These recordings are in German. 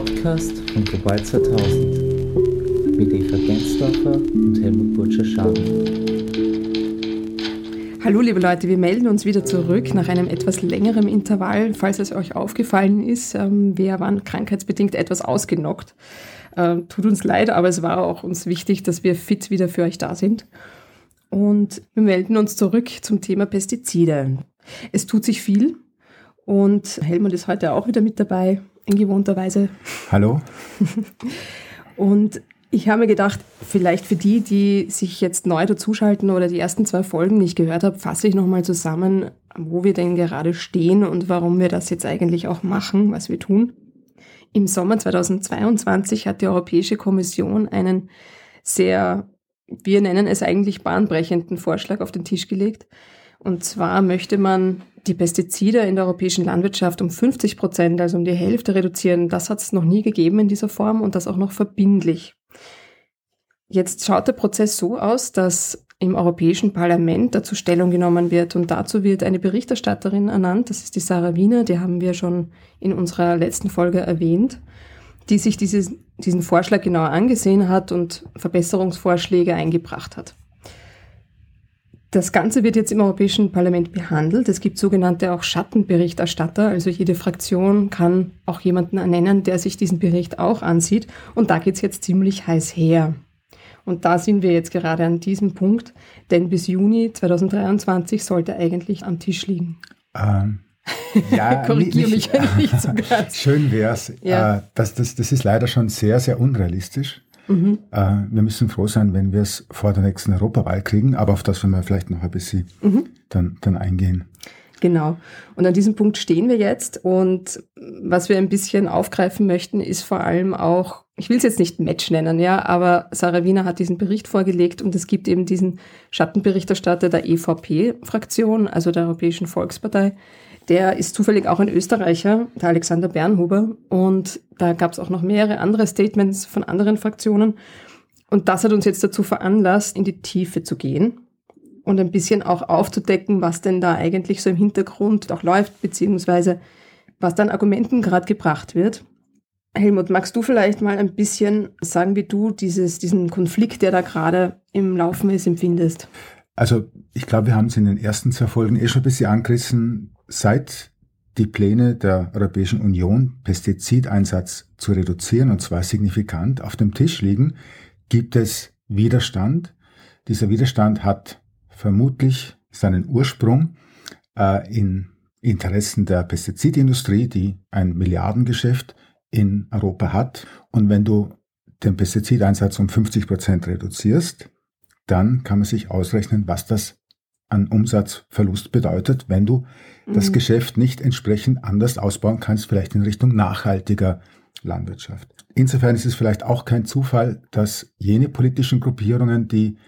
Podcast von Global 2000 mit Eva Gensdorfer und Helmut Burtscher-Schaden. Hallo liebe Leute, wir melden uns wieder zurück nach einem etwas längeren Intervall. Falls es euch aufgefallen ist, ähm, wir waren krankheitsbedingt etwas ausgenockt. Äh, tut uns leid, aber es war auch uns wichtig, dass wir fit wieder für euch da sind. Und wir melden uns zurück zum Thema Pestizide. Es tut sich viel und Helmut ist heute auch wieder mit dabei, in gewohnter Weise. Hallo. und ich habe mir gedacht, vielleicht für die, die sich jetzt neu dazuschalten oder die ersten zwei Folgen nicht gehört haben, fasse ich nochmal zusammen, wo wir denn gerade stehen und warum wir das jetzt eigentlich auch machen, was wir tun. Im Sommer 2022 hat die Europäische Kommission einen sehr, wir nennen es eigentlich bahnbrechenden Vorschlag auf den Tisch gelegt. Und zwar möchte man die Pestizide in der europäischen Landwirtschaft um 50 Prozent, also um die Hälfte reduzieren. Das hat es noch nie gegeben in dieser Form und das auch noch verbindlich. Jetzt schaut der Prozess so aus, dass im Europäischen Parlament dazu Stellung genommen wird und dazu wird eine Berichterstatterin ernannt. Das ist die Sarah Wiener, die haben wir schon in unserer letzten Folge erwähnt, die sich dieses, diesen Vorschlag genauer angesehen hat und Verbesserungsvorschläge eingebracht hat. Das Ganze wird jetzt im Europäischen Parlament behandelt. Es gibt sogenannte auch Schattenberichterstatter. Also jede Fraktion kann auch jemanden ernennen, der sich diesen Bericht auch ansieht. Und da geht's jetzt ziemlich heiß her. Und da sind wir jetzt gerade an diesem Punkt, denn bis Juni 2023 sollte eigentlich am Tisch liegen. Ähm, ja, Korrigiere mich, wenn nicht so ganz. Schön wär's. Ja. Äh, das, das, das ist leider schon sehr, sehr unrealistisch. Mhm. Äh, wir müssen froh sein, wenn wir es vor der nächsten Europawahl kriegen, aber auf das werden wir vielleicht noch ein bisschen mhm. dann, dann eingehen. Genau. Und an diesem Punkt stehen wir jetzt. Und was wir ein bisschen aufgreifen möchten, ist vor allem auch, ich will es jetzt nicht Match nennen, ja, aber Sarah Wiener hat diesen Bericht vorgelegt und es gibt eben diesen Schattenberichterstatter der EVP-Fraktion, also der Europäischen Volkspartei. Der ist zufällig auch ein Österreicher, der Alexander Bernhuber. Und da gab es auch noch mehrere andere Statements von anderen Fraktionen. Und das hat uns jetzt dazu veranlasst, in die Tiefe zu gehen und ein bisschen auch aufzudecken, was denn da eigentlich so im Hintergrund auch läuft, beziehungsweise was dann Argumenten gerade gebracht wird. Helmut, magst du vielleicht mal ein bisschen sagen, wie du dieses, diesen Konflikt, der da gerade im Laufen ist, empfindest? Also ich glaube, wir haben es in den ersten zwei Folgen eh schon ein bisschen angerissen. Seit die Pläne der Europäischen Union, Pestizideinsatz zu reduzieren, und zwar signifikant, auf dem Tisch liegen, gibt es Widerstand. Dieser Widerstand hat vermutlich seinen Ursprung äh, in Interessen der Pestizidindustrie, die ein Milliardengeschäft in Europa hat. Und wenn du den Pestizideinsatz um 50 Prozent reduzierst, dann kann man sich ausrechnen, was das an Umsatzverlust bedeutet, wenn du mhm. das Geschäft nicht entsprechend anders ausbauen kannst, vielleicht in Richtung nachhaltiger Landwirtschaft. Insofern ist es vielleicht auch kein Zufall, dass jene politischen Gruppierungen, die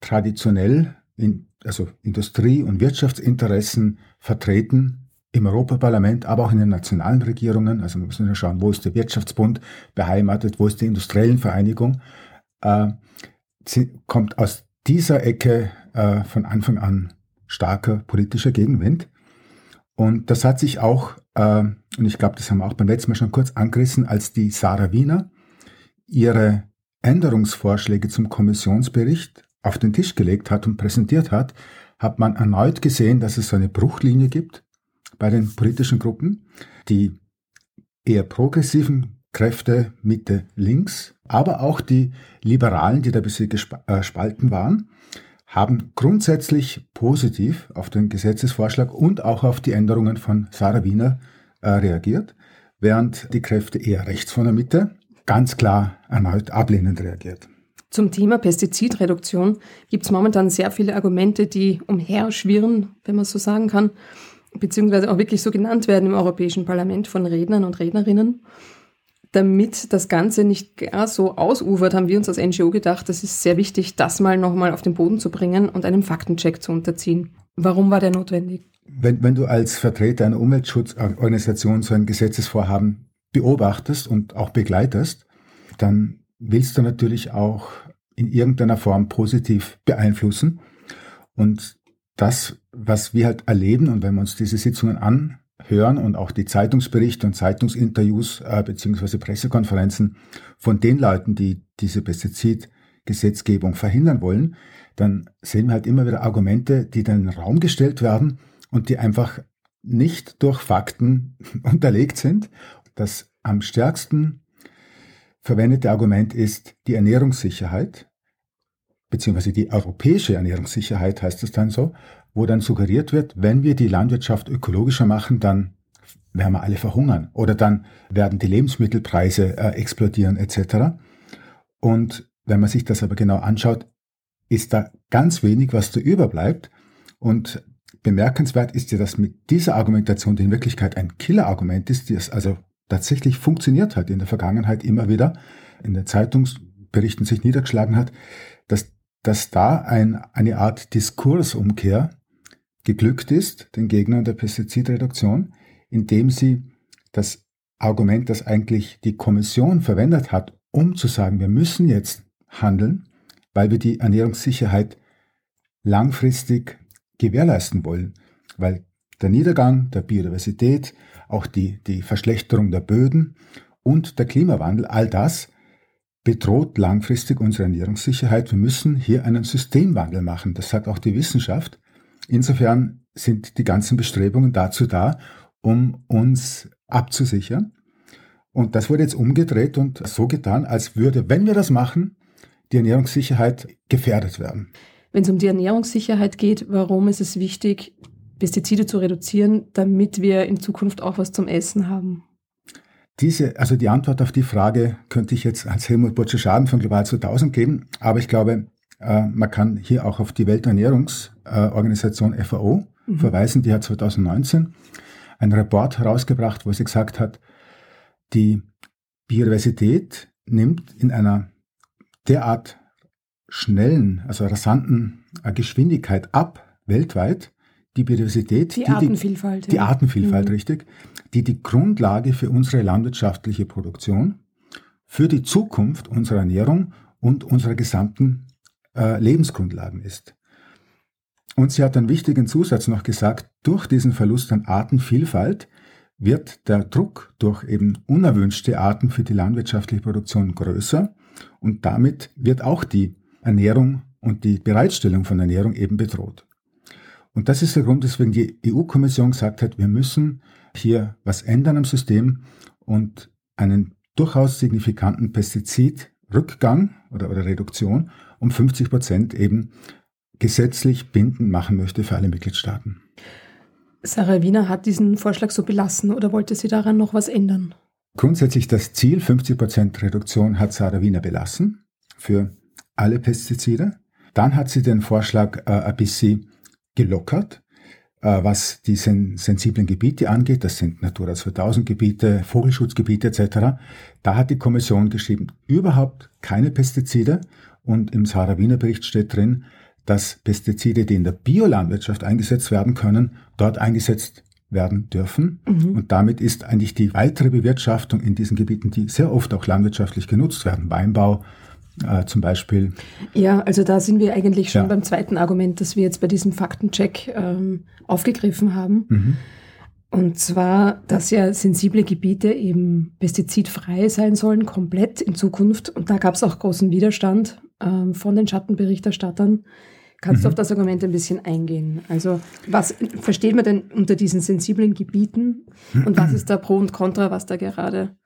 traditionell in, also Industrie- und Wirtschaftsinteressen vertreten im Europaparlament, aber auch in den nationalen Regierungen. Also wir müssen ja schauen, wo ist der Wirtschaftsbund beheimatet, wo ist die industriellen Vereinigung. Äh, kommt aus dieser Ecke äh, von Anfang an starker politischer Gegenwind. Und das hat sich auch, äh, und ich glaube, das haben wir auch beim letzten Mal schon kurz angerissen, als die Sarah Wiener ihre Änderungsvorschläge zum Kommissionsbericht auf den Tisch gelegt hat und präsentiert hat, hat man erneut gesehen, dass es so eine Bruchlinie gibt bei den politischen Gruppen. Die eher progressiven Kräfte Mitte links, aber auch die Liberalen, die da ein bisschen gespalten waren, haben grundsätzlich positiv auf den Gesetzesvorschlag und auch auf die Änderungen von Sarah Wiener äh, reagiert, während die Kräfte eher rechts von der Mitte ganz klar erneut ablehnend reagiert. Zum Thema Pestizidreduktion gibt es momentan sehr viele Argumente, die umherschwirren, wenn man so sagen kann, beziehungsweise auch wirklich so genannt werden im Europäischen Parlament von Rednern und Rednerinnen. Damit das Ganze nicht gar so ausufert, haben wir uns als NGO gedacht, es ist sehr wichtig, das mal nochmal auf den Boden zu bringen und einem Faktencheck zu unterziehen. Warum war der notwendig? Wenn, wenn du als Vertreter einer Umweltschutzorganisation so ein Gesetzesvorhaben beobachtest und auch begleitest, dann willst du natürlich auch in irgendeiner Form positiv beeinflussen. Und das, was wir halt erleben, und wenn wir uns diese Sitzungen hören und auch die Zeitungsberichte und Zeitungsinterviews äh, beziehungsweise Pressekonferenzen von den Leuten, die diese Pestizidgesetzgebung verhindern wollen, dann sehen wir halt immer wieder Argumente, die dann in den Raum gestellt werden und die einfach nicht durch Fakten unterlegt sind. Das am stärksten verwendete Argument ist die Ernährungssicherheit, beziehungsweise die europäische Ernährungssicherheit heißt es dann so, wo dann suggeriert wird, wenn wir die Landwirtschaft ökologischer machen, dann werden wir alle verhungern oder dann werden die Lebensmittelpreise äh, explodieren etc. Und wenn man sich das aber genau anschaut, ist da ganz wenig, was da überbleibt. Und bemerkenswert ist ja, dass mit dieser Argumentation, die in Wirklichkeit ein Killerargument ist, die es also tatsächlich funktioniert hat in der Vergangenheit immer wieder, in den Zeitungsberichten sich niedergeschlagen hat, dass, dass da ein, eine Art Diskursumkehr geglückt ist, den Gegnern der Pestizidreduktion, indem sie das Argument, das eigentlich die Kommission verwendet hat, um zu sagen, wir müssen jetzt handeln, weil wir die Ernährungssicherheit langfristig gewährleisten wollen, weil der Niedergang der Biodiversität, auch die, die Verschlechterung der Böden und der Klimawandel, all das bedroht langfristig unsere Ernährungssicherheit. Wir müssen hier einen Systemwandel machen. Das sagt auch die Wissenschaft. Insofern sind die ganzen Bestrebungen dazu da, um uns abzusichern. Und das wurde jetzt umgedreht und so getan, als würde, wenn wir das machen, die Ernährungssicherheit gefährdet werden. Wenn es um die Ernährungssicherheit geht, warum ist es wichtig, Pestizide zu reduzieren, damit wir in Zukunft auch was zum Essen haben? Diese, also die Antwort auf die Frage könnte ich jetzt als Helmut Butcher-Schaden von Global 2000 geben, aber ich glaube, man kann hier auch auf die Welternährungsorganisation FAO mhm. verweisen. Die hat 2019 einen Report herausgebracht, wo sie gesagt hat, die Biodiversität nimmt in einer derart schnellen, also rasanten äh, Geschwindigkeit ab weltweit. Die Biodiversität, die, die Artenvielfalt, die, die Artenvielfalt, mhm. richtig, die die Grundlage für unsere landwirtschaftliche Produktion, für die Zukunft unserer Ernährung und unserer gesamten äh, Lebensgrundlagen ist. Und sie hat einen wichtigen Zusatz noch gesagt, durch diesen Verlust an Artenvielfalt wird der Druck durch eben unerwünschte Arten für die landwirtschaftliche Produktion größer und damit wird auch die Ernährung und die Bereitstellung von Ernährung eben bedroht. Und das ist der Grund, weswegen die EU-Kommission gesagt hat, wir müssen hier was ändern am System und einen durchaus signifikanten Pestizidrückgang oder, oder Reduktion um 50 Prozent eben gesetzlich bindend machen möchte für alle Mitgliedstaaten. Sarah Wiener hat diesen Vorschlag so belassen oder wollte sie daran noch was ändern? Grundsätzlich das Ziel 50 Prozent Reduktion hat Sarah Wiener belassen für alle Pestizide. Dann hat sie den Vorschlag äh, ein bisschen gelockert, äh, was die sen sensiblen Gebiete angeht. Das sind Natura 2000 Gebiete, Vogelschutzgebiete etc. Da hat die Kommission geschrieben, überhaupt keine Pestizide und im Sarah Wiener Bericht steht drin, dass Pestizide, die in der Biolandwirtschaft eingesetzt werden können, dort eingesetzt werden dürfen. Mhm. Und damit ist eigentlich die weitere Bewirtschaftung in diesen Gebieten, die sehr oft auch landwirtschaftlich genutzt werden, Weinbau äh, zum Beispiel. Ja, also da sind wir eigentlich schon ja. beim zweiten Argument, das wir jetzt bei diesem Faktencheck ähm, aufgegriffen haben. Mhm. Und zwar, dass ja sensible Gebiete eben pestizidfrei sein sollen, komplett in Zukunft. Und da gab es auch großen Widerstand ähm, von den Schattenberichterstattern. Kannst mhm. du auf das Argument ein bisschen eingehen? Also was versteht man denn unter diesen sensiblen Gebieten und was ist da Pro und Contra, was da gerade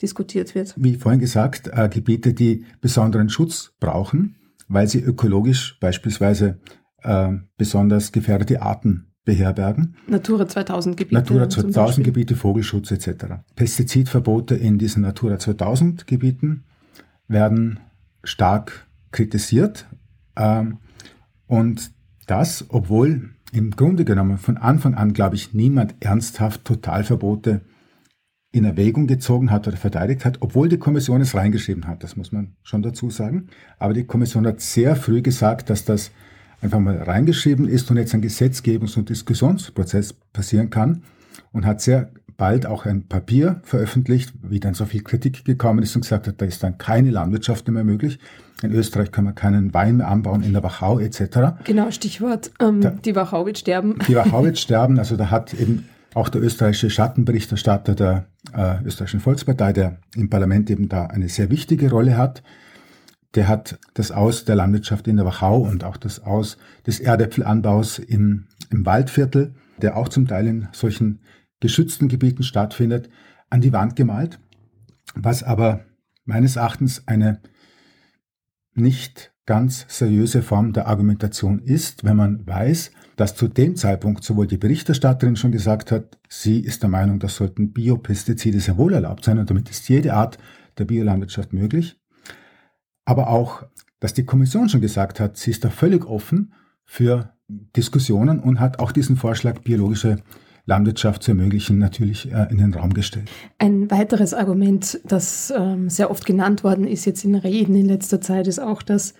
diskutiert wird? Wie vorhin gesagt, äh, Gebiete, die besonderen Schutz brauchen, weil sie ökologisch beispielsweise äh, besonders gefährdete Arten beherbergen. Natura 2000 Gebiete. Natura 2000 Gebiete, Vogelschutz etc. Pestizidverbote in diesen Natura 2000 Gebieten werden stark kritisiert. Ähm, und das, obwohl im Grunde genommen von Anfang an, glaube ich, niemand ernsthaft Totalverbote in Erwägung gezogen hat oder verteidigt hat, obwohl die Kommission es reingeschrieben hat, das muss man schon dazu sagen. Aber die Kommission hat sehr früh gesagt, dass das einfach mal reingeschrieben ist und jetzt ein Gesetzgebungs- und Diskussionsprozess passieren kann und hat sehr bald auch ein Papier veröffentlicht, wie dann so viel Kritik gekommen ist und gesagt hat, da ist dann keine Landwirtschaft mehr möglich. In Österreich kann man keinen Wein mehr anbauen, in der Wachau etc. Genau, Stichwort, ähm, da, die Wachau wird sterben. Die Wachau wird sterben, also da hat eben Auch der österreichische Schattenberichterstatter der äh, österreichischen Volkspartei, der im Parlament eben da eine sehr wichtige Rolle hat, der hat das Aus der Landwirtschaft in der Wachau und auch das Aus des Erdäpfelanbaus im, im Waldviertel, der auch zum Teil in solchen geschützten Gebieten stattfindet, an die Wand gemalt, was aber meines Erachtens eine nicht ganz seriöse Form der Argumentation ist, wenn man weiß, dass zu dem Zeitpunkt sowohl die Berichterstatterin schon gesagt hat, sie ist der Meinung, das sollten Biopestizide sehr wohl erlaubt sein und damit ist jede Art der Biolandwirtschaft möglich, aber auch, dass die Kommission schon gesagt hat, sie ist da völlig offen für Diskussionen und hat auch diesen Vorschlag biologische Landwirtschaft zu ermöglichen, natürlich äh, in den Raum gestellt. Ein weiteres Argument, das ähm, sehr oft genannt worden ist jetzt in Reden in letzter Zeit, ist auch, dass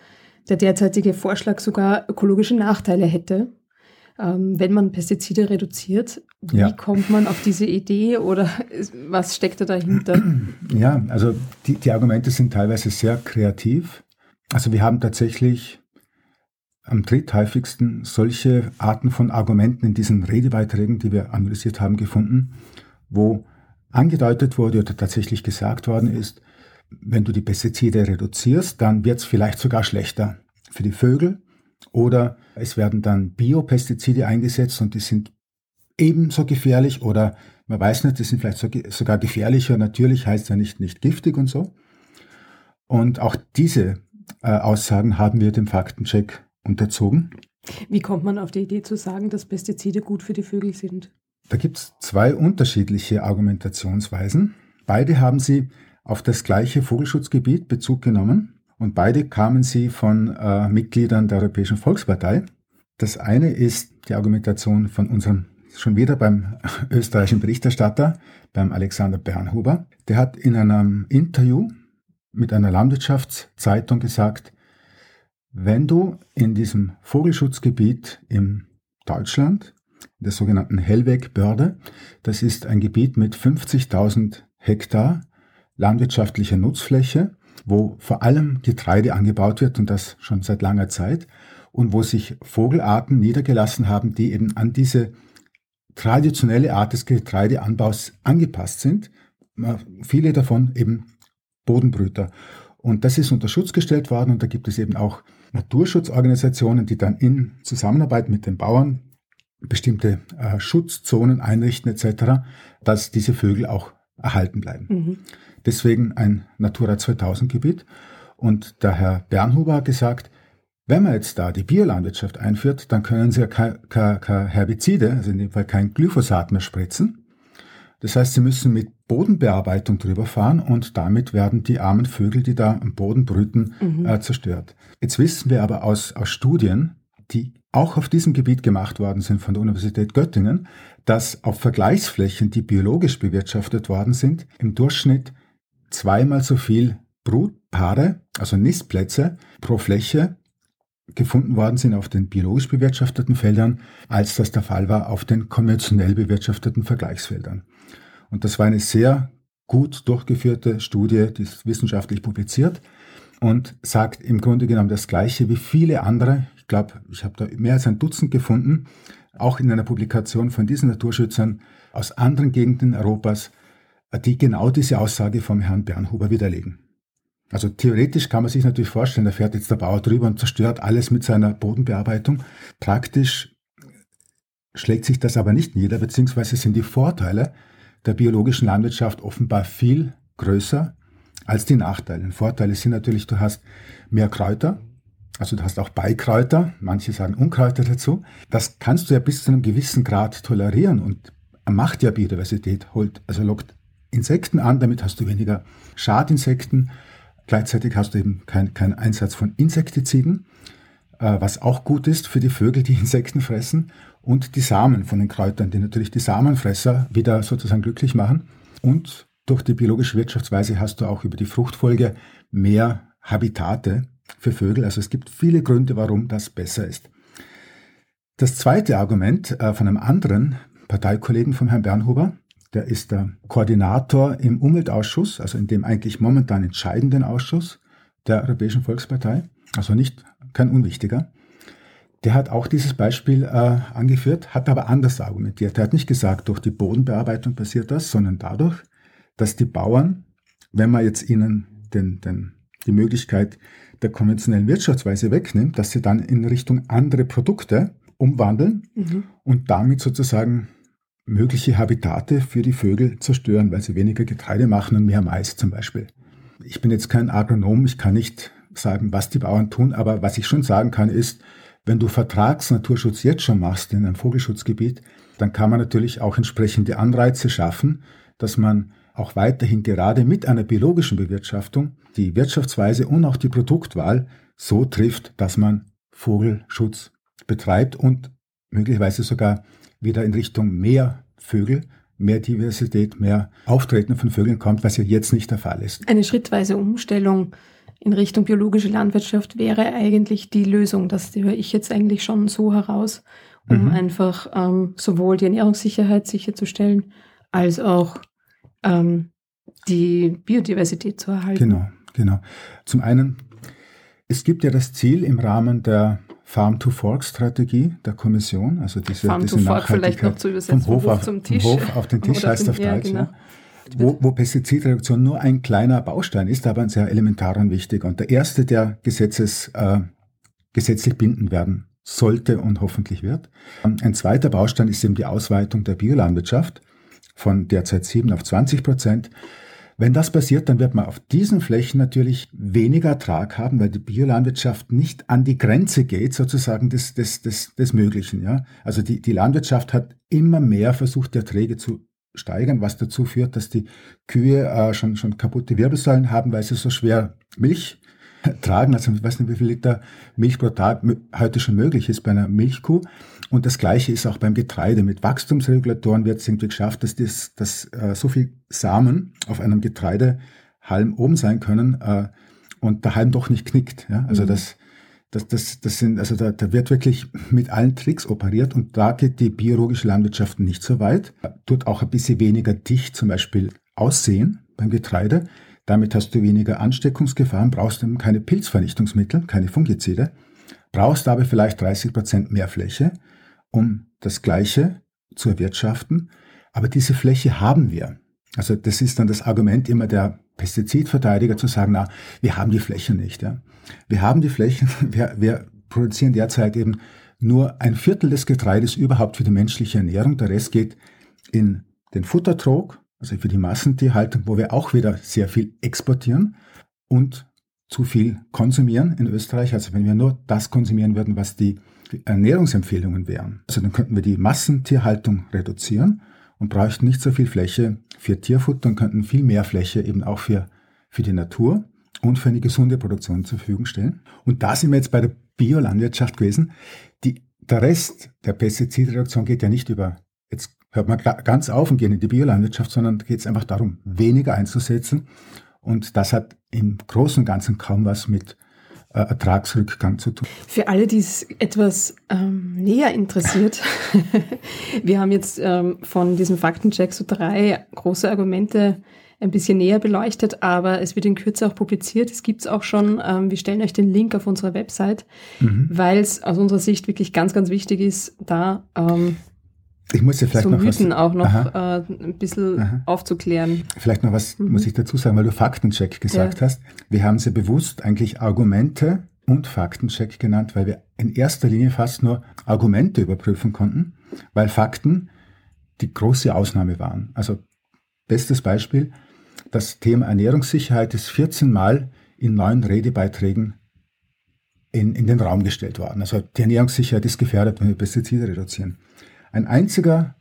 der derzeitige Vorschlag sogar ökologische Nachteile hätte, ähm, wenn man Pestizide reduziert. Wie ja. kommt man auf diese Idee oder was steckt da dahinter? Ja, also die, die Argumente sind teilweise sehr kreativ. Also wir haben tatsächlich am dritthäufigsten solche Arten von Argumenten in diesen Redebeiträgen, die wir analysiert haben, gefunden, wo angedeutet wurde oder tatsächlich gesagt worden ist, wenn du die Pestizide reduzierst, dann wird es vielleicht sogar schlechter für die Vögel oder es werden dann Biopestizide eingesetzt und die sind ebenso gefährlich oder man weiß nicht, die sind vielleicht sogar gefährlicher. Natürlich heißt ja nicht, nicht giftig und so. Und auch diese äh, Aussagen haben wir dem Faktencheck unterzogen. Wie kommt man auf die Idee zu sagen, dass Pestizide gut für die Vögel sind? Da gibt es zwei unterschiedliche Argumentationsweisen. Beide haben sie auf das gleiche Vogelschutzgebiet Bezug genommen und beide kamen sie von äh, Mitgliedern der Europäischen Volkspartei. Das eine ist die Argumentation von unserem schon wieder beim österreichischen Berichterstatter, beim Alexander Bernhuber. Der hat in einem Interview mit einer Landwirtschaftszeitung gesagt, wenn du in diesem Vogelschutzgebiet in Deutschland, in der sogenannten Hellwegbörde, das ist ein Gebiet mit 50.000 Hektar landwirtschaftlicher Nutzfläche, wo vor allem Getreide angebaut wird und das schon seit langer Zeit und wo sich Vogelarten niedergelassen haben, die eben an diese traditionelle Art des Getreideanbaus angepasst sind. Viele davon eben Bodenbrüter. Und das ist unter Schutz gestellt worden und da gibt es eben auch Naturschutzorganisationen, die dann in Zusammenarbeit mit den Bauern bestimmte äh, Schutzzonen einrichten etc., dass diese Vögel auch erhalten bleiben. Mhm. Deswegen ein Natura 2000 Gebiet. Und der Herr Bernhuber hat gesagt, wenn man jetzt da die Biolandwirtschaft einführt, dann können sie ja keine Herbizide, also in dem Fall kein Glyphosat mehr spritzen. Das heißt, sie müssen mit Bodenbearbeitung drüber fahren und damit werden die armen Vögel, die da am Boden brüten, mhm. äh, zerstört. Jetzt wissen wir aber aus, aus Studien, die auch auf diesem Gebiet gemacht worden sind von der Universität Göttingen, dass auf Vergleichsflächen, die biologisch bewirtschaftet worden sind, im Durchschnitt zweimal so viel Brutpaare, also Nistplätze pro Fläche gefunden worden sind auf den biologisch bewirtschafteten Feldern, als das der Fall war auf den konventionell bewirtschafteten Vergleichsfeldern. Und das war eine sehr gut durchgeführte Studie, die ist wissenschaftlich publiziert und sagt im Grunde genommen das Gleiche wie viele andere. Ich glaube, ich habe da mehr als ein Dutzend gefunden, auch in einer Publikation von diesen Naturschützern aus anderen Gegenden Europas, die genau diese Aussage vom Herrn Bernhuber widerlegen. Also theoretisch kann man sich natürlich vorstellen, da fährt jetzt der Bauer drüber und zerstört alles mit seiner Bodenbearbeitung. Praktisch schlägt sich das aber nicht nieder, beziehungsweise sind die Vorteile der biologischen Landwirtschaft offenbar viel größer als die Nachteile. Vorteile sind natürlich, du hast mehr Kräuter, also du hast auch Beikräuter, manche sagen Unkräuter dazu. Das kannst du ja bis zu einem gewissen Grad tolerieren und macht ja Biodiversität, holt, also lockt Insekten an, damit hast du weniger Schadinsekten. Gleichzeitig hast du eben keinen kein Einsatz von Insektiziden, äh, was auch gut ist für die Vögel, die Insekten fressen und die Samen von den Kräutern, die natürlich die Samenfresser wieder sozusagen glücklich machen. Und durch die biologische Wirtschaftsweise hast du auch über die Fruchtfolge mehr Habitate für Vögel. Also es gibt viele Gründe, warum das besser ist. Das zweite Argument äh, von einem anderen Parteikollegen von Herrn Bernhuber, der ist der Koordinator im Umweltausschuss, also in dem eigentlich momentan entscheidenden Ausschuss der Europäischen Volkspartei, also nicht kein unwichtiger der hat auch dieses Beispiel äh, angeführt, hat aber anders argumentiert. Er hat nicht gesagt, durch die Bodenbearbeitung passiert das, sondern dadurch, dass die Bauern, wenn man jetzt ihnen den, den, die Möglichkeit der konventionellen Wirtschaftsweise wegnimmt, dass sie dann in Richtung andere Produkte umwandeln mhm. und damit sozusagen mögliche Habitate für die Vögel zerstören, weil sie weniger Getreide machen und mehr Mais zum Beispiel. Ich bin jetzt kein Agronom, ich kann nicht sagen, was die Bauern tun, aber was ich schon sagen kann, ist, wenn du Vertragsnaturschutz jetzt schon machst in einem Vogelschutzgebiet, dann kann man natürlich auch entsprechende Anreize schaffen, dass man auch weiterhin gerade mit einer biologischen Bewirtschaftung die Wirtschaftsweise und auch die Produktwahl so trifft, dass man Vogelschutz betreibt und möglicherweise sogar wieder in Richtung mehr Vögel, mehr Diversität, mehr Auftreten von Vögeln kommt, was ja jetzt nicht der Fall ist. Eine schrittweise Umstellung in Richtung biologische Landwirtschaft wäre eigentlich die Lösung. Das höre ich jetzt eigentlich schon so heraus, um mhm. einfach ähm, sowohl die Ernährungssicherheit sicherzustellen, als auch ähm, die Biodiversität zu erhalten. Genau, genau. Zum einen, es gibt ja das Ziel im Rahmen der Farm-to-Fork-Strategie der Kommission, also diese, Farm diese to Fork vielleicht noch zu übersetzen, vom Hof, auf, zum Tisch. Vom Hof auf den Tisch heißt auf Deutsch. Genau. Ja wo, wo Pestizidreduktion nur ein kleiner Baustein ist, aber ein sehr elementarer und wichtiger. Und der erste, der Gesetzes, äh, gesetzlich binden werden sollte und hoffentlich wird. Ein zweiter Baustein ist eben die Ausweitung der Biolandwirtschaft von derzeit 7 auf 20 Prozent. Wenn das passiert, dann wird man auf diesen Flächen natürlich weniger Ertrag haben, weil die Biolandwirtschaft nicht an die Grenze geht, sozusagen des, des, des, des Möglichen. Ja? Also die, die Landwirtschaft hat immer mehr versucht, die Erträge zu steigern, was dazu führt, dass die Kühe äh, schon, schon kaputte Wirbelsäulen haben, weil sie so schwer Milch tragen. Also ich weiß nicht, wie viel Liter Milch pro Tag heute schon möglich ist bei einer Milchkuh. Und das Gleiche ist auch beim Getreide. Mit Wachstumsregulatoren wird es irgendwie geschafft, dass, das, dass äh, so viel Samen auf einem Getreidehalm oben sein können äh, und der Halm doch nicht knickt. Ja? Also mhm. das das, das, das sind, also da, da wird wirklich mit allen Tricks operiert und da geht die biologische Landwirtschaft nicht so weit. Tut auch ein bisschen weniger dicht zum Beispiel aussehen beim Getreide. Damit hast du weniger Ansteckungsgefahren, brauchst eben keine Pilzvernichtungsmittel, keine Fungizide, brauchst aber vielleicht 30 Prozent mehr Fläche, um das Gleiche zu erwirtschaften. Aber diese Fläche haben wir. Also das ist dann das Argument immer der Pestizidverteidiger zu sagen, na, wir haben die Flächen nicht. Ja. Wir haben die Flächen, wir, wir produzieren derzeit eben nur ein Viertel des Getreides überhaupt für die menschliche Ernährung. Der Rest geht in den Futtertrog, also für die Massentierhaltung, wo wir auch wieder sehr viel exportieren und zu viel konsumieren in Österreich. Also wenn wir nur das konsumieren würden, was die Ernährungsempfehlungen wären, also dann könnten wir die Massentierhaltung reduzieren und bräuchten nicht so viel Fläche für Tierfutter und könnten viel mehr Fläche eben auch für, für die Natur und für eine gesunde Produktion zur Verfügung stellen. Und da sind wir jetzt bei der Biolandwirtschaft gewesen. Die, der Rest der Pestizidreduktion geht ja nicht über, jetzt hört man ganz auf und gehen in die Biolandwirtschaft, sondern geht es einfach darum, weniger einzusetzen. Und das hat im Großen und Ganzen kaum was mit Ertragsrückgang zu tun. Für alle, die es etwas ähm, näher interessiert, wir haben jetzt ähm, von diesem Faktencheck so drei große Argumente ein bisschen näher beleuchtet, aber es wird in Kürze auch publiziert. Es gibt es auch schon. Ähm, wir stellen euch den Link auf unserer Website, mhm. weil es aus unserer Sicht wirklich ganz, ganz wichtig ist, da ähm, ich muss ja vielleicht so noch Mythen was, auch noch äh, ein bisschen aha. aufzuklären. Vielleicht noch was mhm. muss ich dazu sagen, weil du Faktencheck gesagt ja. hast. Wir haben sie bewusst eigentlich Argumente und Faktencheck genannt, weil wir in erster Linie fast nur Argumente überprüfen konnten, weil Fakten die große Ausnahme waren. Also bestes Beispiel, das Thema Ernährungssicherheit ist 14 Mal in neun Redebeiträgen in, in den Raum gestellt worden. Also die Ernährungssicherheit ist gefährdet, wenn wir Pestizide reduzieren. Ein einziger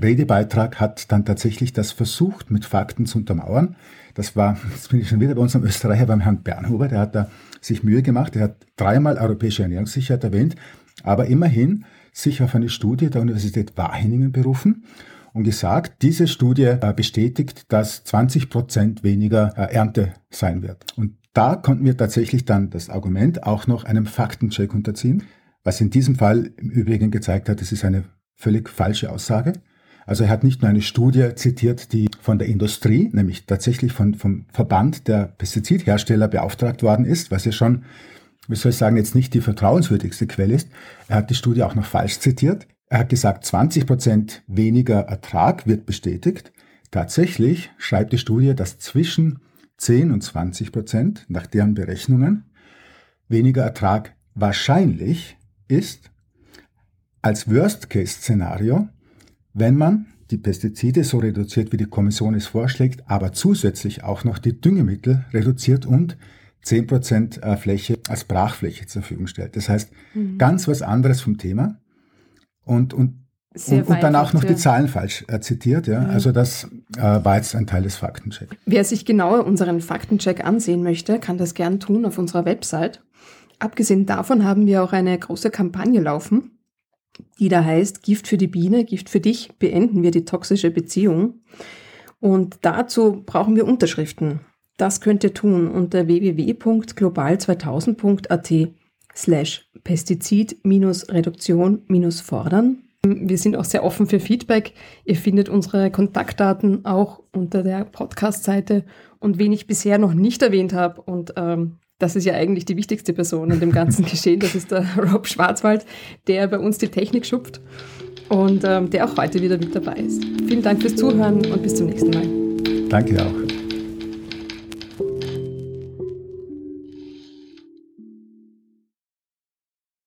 Redebeitrag hat dann tatsächlich das versucht, mit Fakten zu untermauern. Das war, jetzt bin ich schon wieder bei unserem Österreicher, beim Herrn Bernhuber, der hat da sich Mühe gemacht, der hat dreimal europäische Ernährungssicherheit erwähnt, aber immerhin sich auf eine Studie der Universität Wageningen berufen und gesagt, diese Studie äh, bestätigt, dass 20 Prozent weniger äh, Ernte sein wird. Und da konnten wir tatsächlich dann das Argument auch noch einem Faktencheck unterziehen, was in diesem Fall im Übrigen gezeigt hat, es ist eine völlig falsche Aussage. Also er hat nicht nur eine Studie zitiert, die von der Industrie, nämlich tatsächlich von, vom Verband der Pestizidhersteller beauftragt worden ist, was ja schon wie soll ich sagen, jetzt nicht die vertrauenswürdigste Quelle ist. Er hat die Studie auch noch falsch zitiert. Er hat gesagt, 20 Prozent weniger Ertrag wird bestätigt. Tatsächlich schreibt die Studie, dass zwischen 10 und 20 Prozent, nach deren Berechnungen, weniger Ertrag wahrscheinlich ist als Worst-Case-Szenario, wenn man die Pestizide so reduziert, wie die Kommission es vorschlägt, aber zusätzlich auch noch die Düngemittel reduziert und 10% äh, Fläche als Brachfläche zur Verfügung stellt. Das heißt, mhm. ganz was anderes vom Thema und, und, und, und dann auch noch die Zahlen falsch äh, zitiert. Ja? Mhm. Also das äh, war jetzt ein Teil des Faktenchecks. Wer sich genauer unseren Faktencheck ansehen möchte, kann das gern tun auf unserer Website. Abgesehen davon haben wir auch eine große Kampagne laufen, die da heißt Gift für die Biene, Gift für dich, beenden wir die toxische Beziehung. Und dazu brauchen wir Unterschriften. Das könnt ihr tun unter www.global2000.at slash Pestizid-Reduktion-Fordern. Wir sind auch sehr offen für Feedback. Ihr findet unsere Kontaktdaten auch unter der Podcast-Seite. Und wen ich bisher noch nicht erwähnt habe, und ähm, das ist ja eigentlich die wichtigste Person in dem ganzen Geschehen, das ist der Rob Schwarzwald, der bei uns die Technik schupft und ähm, der auch heute wieder mit dabei ist. Vielen Dank fürs Zuhören und bis zum nächsten Mal. Danke auch.